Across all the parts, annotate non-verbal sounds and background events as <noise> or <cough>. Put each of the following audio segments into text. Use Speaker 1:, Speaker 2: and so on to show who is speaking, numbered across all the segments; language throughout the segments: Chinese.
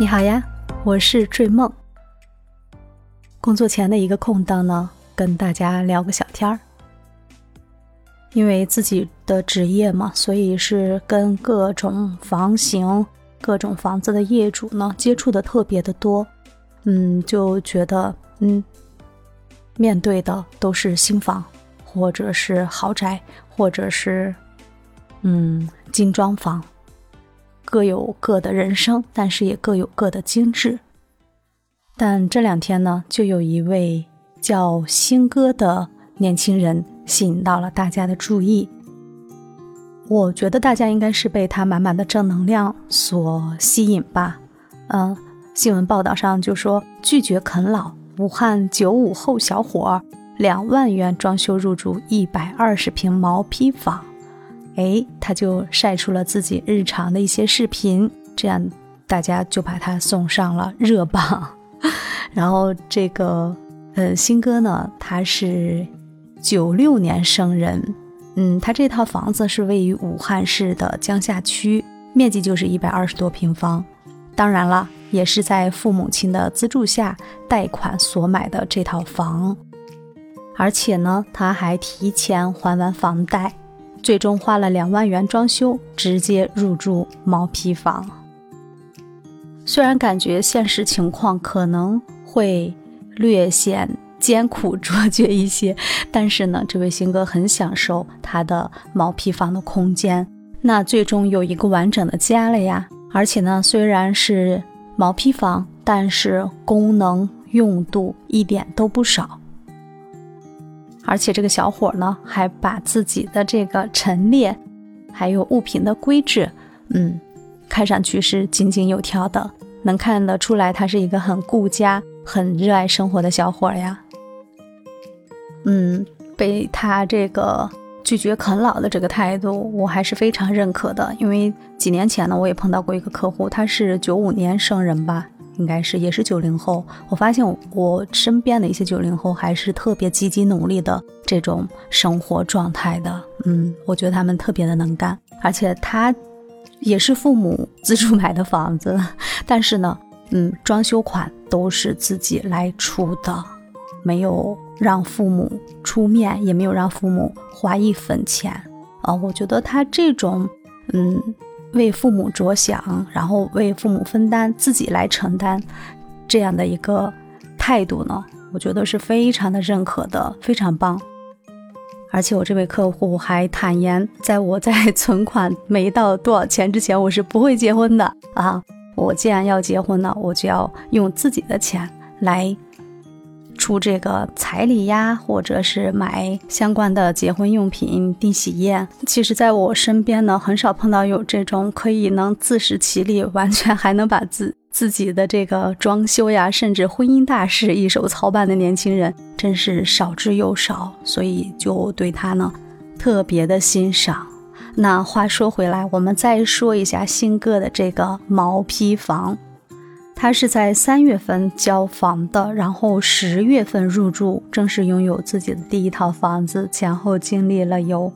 Speaker 1: 你好呀，我是坠梦。工作前的一个空档呢，跟大家聊个小天儿。因为自己的职业嘛，所以是跟各种房型、各种房子的业主呢接触的特别的多。嗯，就觉得嗯，面对的都是新房，或者是豪宅，或者是嗯精装房，各有各的人生，但是也各有各的精致。但这两天呢，就有一位叫新哥的年轻人吸引到了大家的注意。我觉得大家应该是被他满满的正能量所吸引吧。嗯，新闻报道上就说拒绝啃老，武汉九五后小伙两万元装修入住一百二十平毛坯房。哎，他就晒出了自己日常的一些视频，这样大家就把他送上了热榜。<laughs> 然后这个，呃，新哥呢，他是九六年生人，嗯，他这套房子是位于武汉市的江夏区，面积就是一百二十多平方。当然了，也是在父母亲的资助下贷款所买的这套房，而且呢，他还提前还完房贷，最终花了两万元装修，直接入住毛坯房。虽然感觉现实情况可能会略显艰苦卓绝一些，但是呢，这位新哥很享受他的毛坯房的空间，那最终有一个完整的家了呀。而且呢，虽然是毛坯房，但是功能用度一点都不少。而且这个小伙呢，还把自己的这个陈列，还有物品的规制，嗯，看上去是井井有条的。能看得出来，他是一个很顾家、很热爱生活的小伙呀。嗯，被他这个拒绝啃老的这个态度，我还是非常认可的。因为几年前呢，我也碰到过一个客户，他是九五年生人吧，应该是也是九零后。我发现我身边的一些九零后还是特别积极努力的这种生活状态的。嗯，我觉得他们特别的能干，而且他。也是父母 <laughs> 资助买的房子，但是呢，嗯，装修款都是自己来出的，没有让父母出面，也没有让父母花一分钱啊。我觉得他这种，嗯，为父母着想，然后为父母分担，自己来承担这样的一个态度呢，我觉得是非常的认可的，非常棒。而且我这位客户还坦言，在我在存款没到多少钱之前，我是不会结婚的啊！我既然要结婚呢，我就要用自己的钱来出这个彩礼呀，或者是买相关的结婚用品、订喜宴。其实，在我身边呢，很少碰到有这种可以能自食其力，完全还能把自自己的这个装修呀，甚至婚姻大事一手操办的年轻人，真是少之又少，所以就对他呢特别的欣赏。那话说回来，我们再说一下新哥的这个毛坯房，他是在三月份交房的，然后十月份入住，正式拥有自己的第一套房子，前后经历了有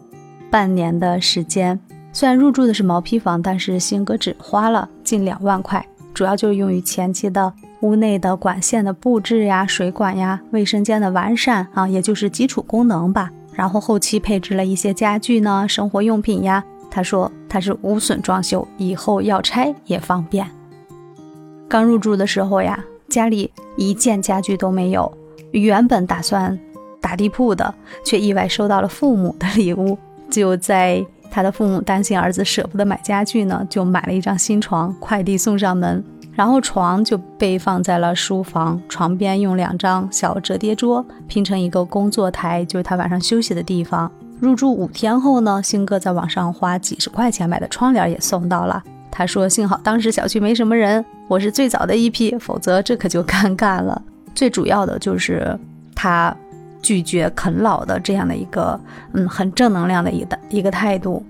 Speaker 1: 半年的时间。虽然入住的是毛坯房，但是新哥只花了近两万块。主要就是用于前期的屋内的管线的布置呀、水管呀、卫生间的完善啊，也就是基础功能吧。然后后期配置了一些家具呢、生活用品呀。他说他是无损装修，以后要拆也方便。刚入住的时候呀，家里一件家具都没有，原本打算打地铺的，却意外收到了父母的礼物。就在他的父母担心儿子舍不得买家具呢，就买了一张新床，快递送上门，然后床就被放在了书房，床边用两张小折叠桌拼成一个工作台，就是他晚上休息的地方。入住五天后呢，星哥在网上花几十块钱买的窗帘也送到了。他说：“幸好当时小区没什么人，我是最早的一批，否则这可就尴尬了。<laughs> ”最主要的就是他。拒绝啃老的这样的一个，嗯，很正能量的一个一个态度。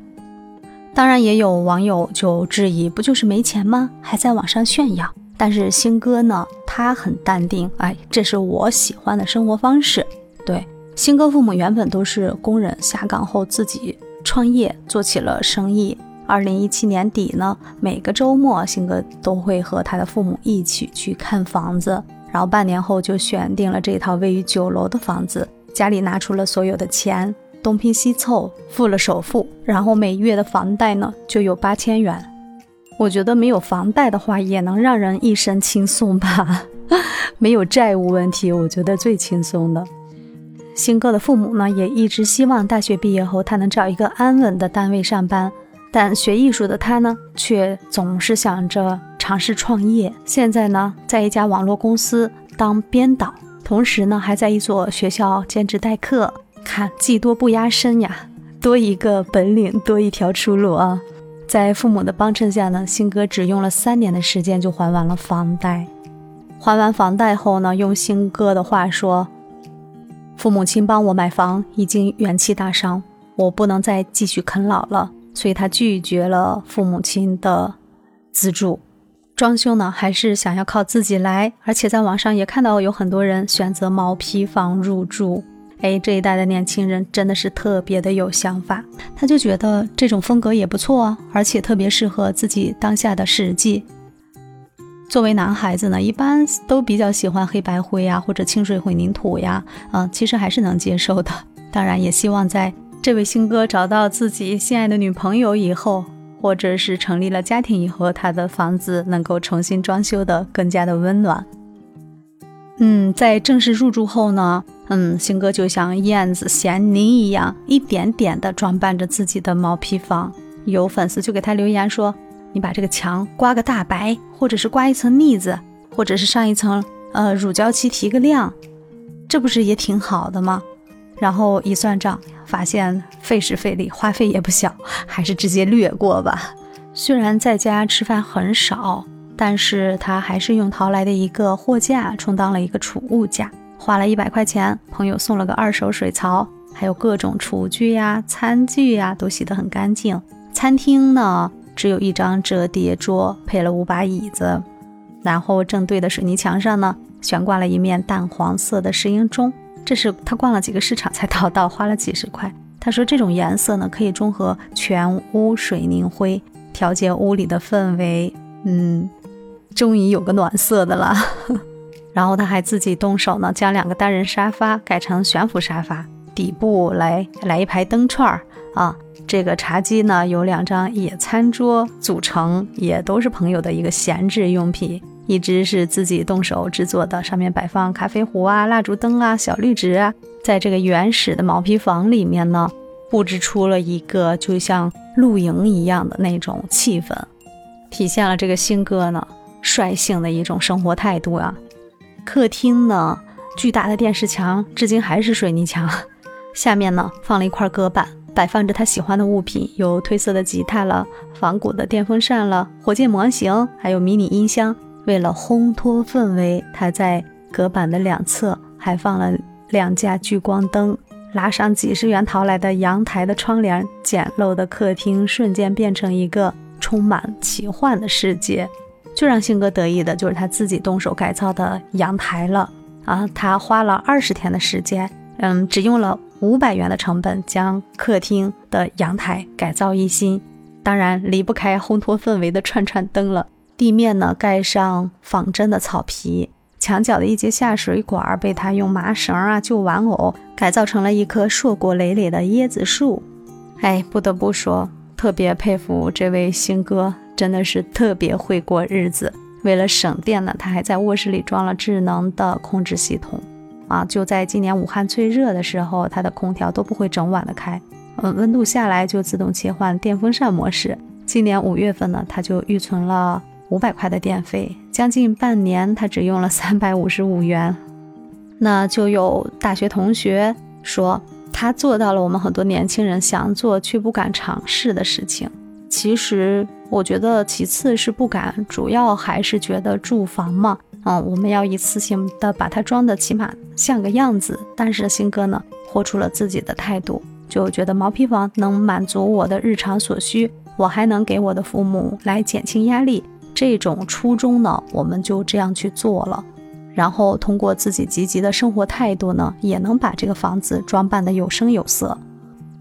Speaker 1: 当然，也有网友就质疑，不就是没钱吗？还在网上炫耀。但是新哥呢，他很淡定，哎，这是我喜欢的生活方式。对，新哥父母原本都是工人，下岗后自己创业做起了生意，二零一七年底呢，每个周末，星哥都会和他的父母一起去看房子。然后半年后就选定了这套位于九楼的房子，家里拿出了所有的钱，东拼西凑付了首付，然后每月的房贷呢就有八千元。我觉得没有房贷的话，也能让人一身轻松吧。<laughs> 没有债务问题，我觉得最轻松的。星哥的父母呢，也一直希望大学毕业后他能找一个安稳的单位上班。但学艺术的他呢，却总是想着尝试创业。现在呢，在一家网络公司当编导，同时呢，还在一所学校兼职代课。看，技多不压身呀，多一个本领，多一条出路啊！在父母的帮衬下呢，星哥只用了三年的时间就还完了房贷。还完房贷后呢，用星哥的话说，父母亲帮我买房已经元气大伤，我不能再继续啃老了。所以他拒绝了父母亲的资助，装修呢还是想要靠自己来，而且在网上也看到有很多人选择毛坯房入住。哎，这一代的年轻人真的是特别的有想法，他就觉得这种风格也不错啊，而且特别适合自己当下的实际。作为男孩子呢，一般都比较喜欢黑白灰呀，或者清水混凝土呀，嗯，其实还是能接受的。当然，也希望在。这位新哥找到自己心爱的女朋友以后，或者是成立了家庭以后，他的房子能够重新装修的更加的温暖。嗯，在正式入住后呢，嗯，新哥就像燕子衔泥一样，一点点的装扮着自己的毛坯房。有粉丝就给他留言说：“你把这个墙刮个大白，或者是刮一层腻子，或者是上一层呃乳胶漆提个亮，这不是也挺好的吗？”然后一算账。发现费时费力，花费也不小，还是直接略过吧。虽然在家吃饭很少，但是他还是用淘来的一个货架充当了一个储物架，花了一百块钱，朋友送了个二手水槽，还有各种厨具呀、餐具呀，都洗得很干净。餐厅呢，只有一张折叠桌，配了五把椅子，然后正对的水泥墙上呢，悬挂了一面淡黄色的石英钟。这是他逛了几个市场才淘到，花了几十块。他说这种颜色呢，可以中和全屋水凝灰，调节屋里的氛围。嗯，终于有个暖色的了。<laughs> 然后他还自己动手呢，将两个单人沙发改成悬浮沙发，底部来来一排灯串儿啊。这个茶几呢，有两张野餐桌组成，也都是朋友的一个闲置用品。一只是自己动手制作的，上面摆放咖啡壶啊、蜡烛灯啊、小绿植啊，在这个原始的毛坯房里面呢，布置出了一个就像露营一样的那种气氛，体现了这个新哥呢率性的一种生活态度啊。客厅呢，巨大的电视墙至今还是水泥墙，下面呢放了一块隔板，摆放着他喜欢的物品，有褪色的吉他了、仿古的电风扇了、火箭模型，还有迷你音箱。为了烘托氛围，他在隔板的两侧还放了两架聚光灯，拉上几十元淘来的阳台的窗帘，简陋的客厅瞬间变成一个充满奇幻的世界。最让星哥得意的就是他自己动手改造的阳台了啊！他花了二十天的时间，嗯，只用了五百元的成本，将客厅的阳台改造一新。当然离不开烘托氛围的串串灯了。地面呢盖上仿真的草皮，墙角的一节下水管被他用麻绳啊旧玩偶改造成了一棵硕果累累的椰子树。哎，不得不说，特别佩服这位新哥，真的是特别会过日子。为了省电呢，他还在卧室里装了智能的控制系统啊。就在今年武汉最热的时候，他的空调都不会整晚的开，嗯，温度下来就自动切换电风扇模式。今年五月份呢，他就预存了。五百块的电费，将近半年，他只用了三百五十五元。那就有大学同学说，他做到了我们很多年轻人想做却不敢尝试的事情。其实，我觉得其次是不敢，主要还是觉得住房嘛，嗯，我们要一次性的把它装的起码像个样子。但是新哥呢，豁出了自己的态度，就觉得毛坯房能满足我的日常所需，我还能给我的父母来减轻压力。这种初衷呢，我们就这样去做了，然后通过自己积极的生活态度呢，也能把这个房子装扮的有声有色。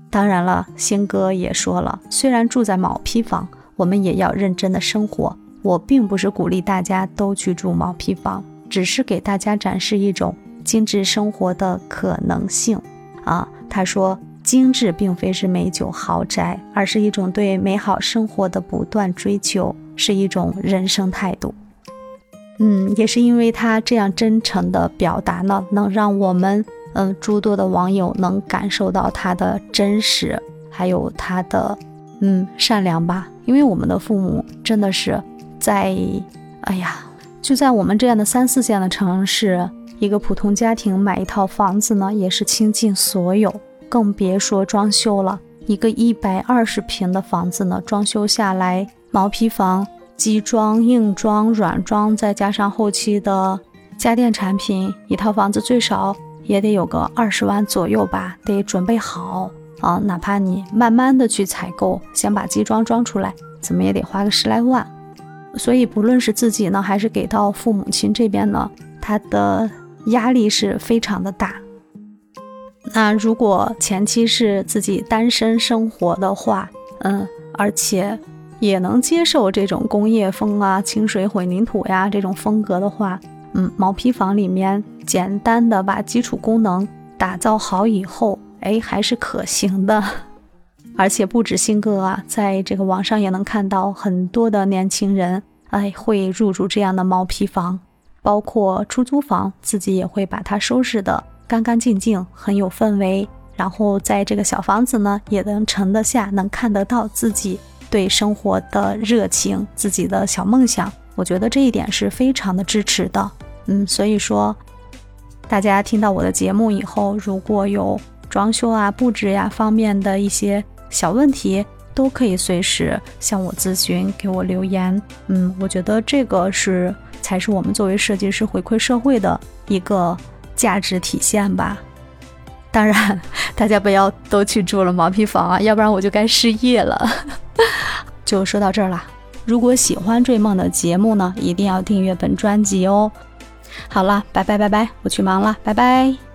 Speaker 1: 当然了，星哥也说了，虽然住在毛坯房，我们也要认真的生活。我并不是鼓励大家都去住毛坯房，只是给大家展示一种精致生活的可能性啊。他说，精致并非是美酒豪宅，而是一种对美好生活的不断追求，是一种人生态度。嗯，也是因为他这样真诚的表达呢，能让我们嗯诸多的网友能感受到他的真实，还有他的嗯善良吧。因为我们的父母真的是。在，哎呀，就在我们这样的三四线的城市，一个普通家庭买一套房子呢，也是倾尽所有，更别说装修了。一个一百二十平的房子呢，装修下来，毛坯房、机装、硬装、软装，再加上后期的家电产品，一套房子最少也得有个二十万左右吧，得准备好啊。哪怕你慢慢的去采购，先把机装装出来，怎么也得花个十来万。所以，不论是自己呢，还是给到父母亲这边呢，他的压力是非常的大。那如果前期是自己单身生活的话，嗯，而且也能接受这种工业风啊、清水混凝土呀这种风格的话，嗯，毛坯房里面简单的把基础功能打造好以后，哎，还是可行的。<laughs> 而且不止新哥啊，在这个网上也能看到很多的年轻人，哎，会入住这样的毛坯房，包括出租房，自己也会把它收拾的干干净净，很有氛围。然后在这个小房子呢，也能盛得下，能看得到自己对生活的热情，自己的小梦想。我觉得这一点是非常的支持的。嗯，所以说，大家听到我的节目以后，如果有装修啊、布置呀方面的一些，小问题都可以随时向我咨询，给我留言。嗯，我觉得这个是才是我们作为设计师回馈社会的一个价值体现吧。当然，<laughs> 大家不要都去住了毛坯房啊，要不然我就该失业了。就说到这儿了。如果喜欢追梦的节目呢，一定要订阅本专辑哦。好了，拜拜拜拜，我去忙了，拜拜。